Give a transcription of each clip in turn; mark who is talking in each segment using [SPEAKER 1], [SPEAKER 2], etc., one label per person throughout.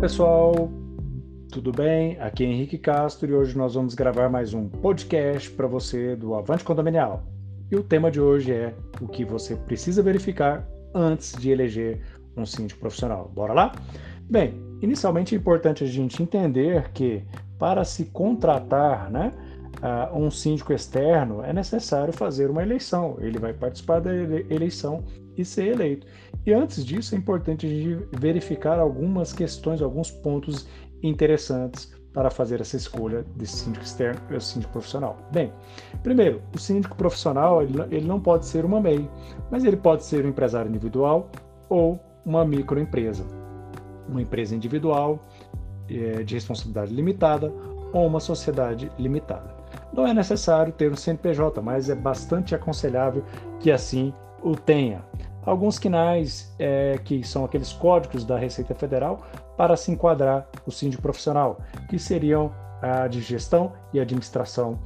[SPEAKER 1] pessoal, tudo bem? Aqui é Henrique Castro e hoje nós vamos gravar mais um podcast para você do Avante Condominial. E o tema de hoje é o que você precisa verificar antes de eleger um síndico profissional. Bora lá? Bem, inicialmente é importante a gente entender que para se contratar, né, uh, um síndico externo, é necessário fazer uma eleição. Ele vai participar da eleição e ser eleito. E antes disso, é importante verificar algumas questões, alguns pontos interessantes para fazer essa escolha de síndico externo e síndico profissional. Bem, primeiro, o síndico profissional ele, não pode ser uma MEI, mas ele pode ser um empresário individual ou uma microempresa. Uma empresa individual é, de responsabilidade limitada ou uma sociedade limitada. Não é necessário ter um CNPJ, mas é bastante aconselhável que assim o tenha alguns quinais, é, que são aqueles códigos da Receita Federal, para se enquadrar o síndico profissional, que seriam a de gestão e administração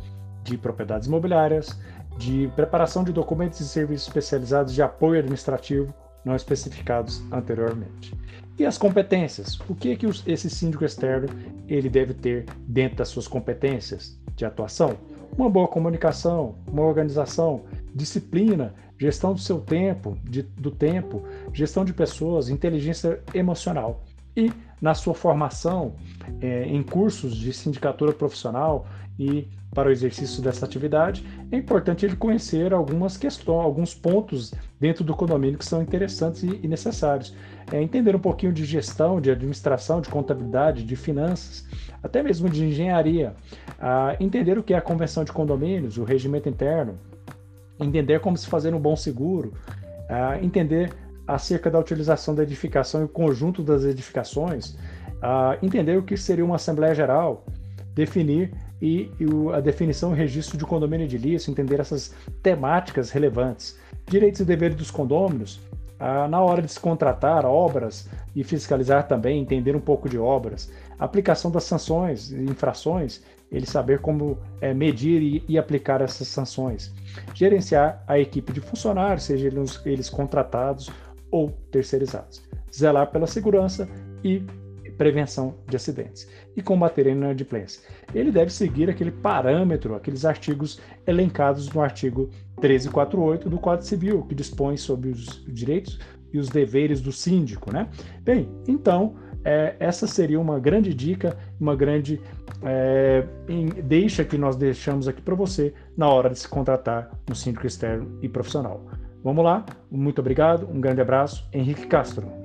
[SPEAKER 1] de propriedades imobiliárias, de preparação de documentos e serviços especializados de apoio administrativo não especificados anteriormente. E as competências? O que é que esse síndico externo ele deve ter dentro das suas competências de atuação? Uma boa comunicação, uma organização, disciplina, gestão do seu tempo, de, do tempo, gestão de pessoas, inteligência emocional. E na sua formação é, em cursos de sindicatura profissional e para o exercício dessa atividade, é importante ele conhecer algumas questões, alguns pontos dentro do condomínio que são interessantes e, necessários. É, entender um pouquinho de gestão, de administração, de contabilidade, de finanças, até mesmo de engenharia. Entender o que é a convenção de condomínios, o regimento interno, entender como se fazer um bom seguro, entender acerca da utilização da edificação e o conjunto das edificações, uh, entender o que seria uma Assembleia Geral, definir e, e o, a definição e registro de condomínio edilício, entender essas temáticas relevantes, direitos e deveres dos condôminos, uh, na hora de se contratar obras e fiscalizar também, entender um pouco de obras, aplicação das sanções e infrações, ele saber como é, medir e, e, aplicar essas sanções, gerenciar a equipe de funcionários, seja eles, eles contratados ou terceirizados, zelar pela segurança e prevenção de acidentes e combater a inadimplência. Ele deve seguir aquele parâmetro, aqueles artigos elencados no artigo 1348 do Código Civil, que dispõe sobre os direitos e os deveres do síndico, né? Bem, então é, essa seria uma grande dica, uma grande é, em, deixa que nós deixamos aqui para você na hora de se contratar um síndico externo e profissional. Vamos lá, muito obrigado, um grande abraço, Henrique Castro.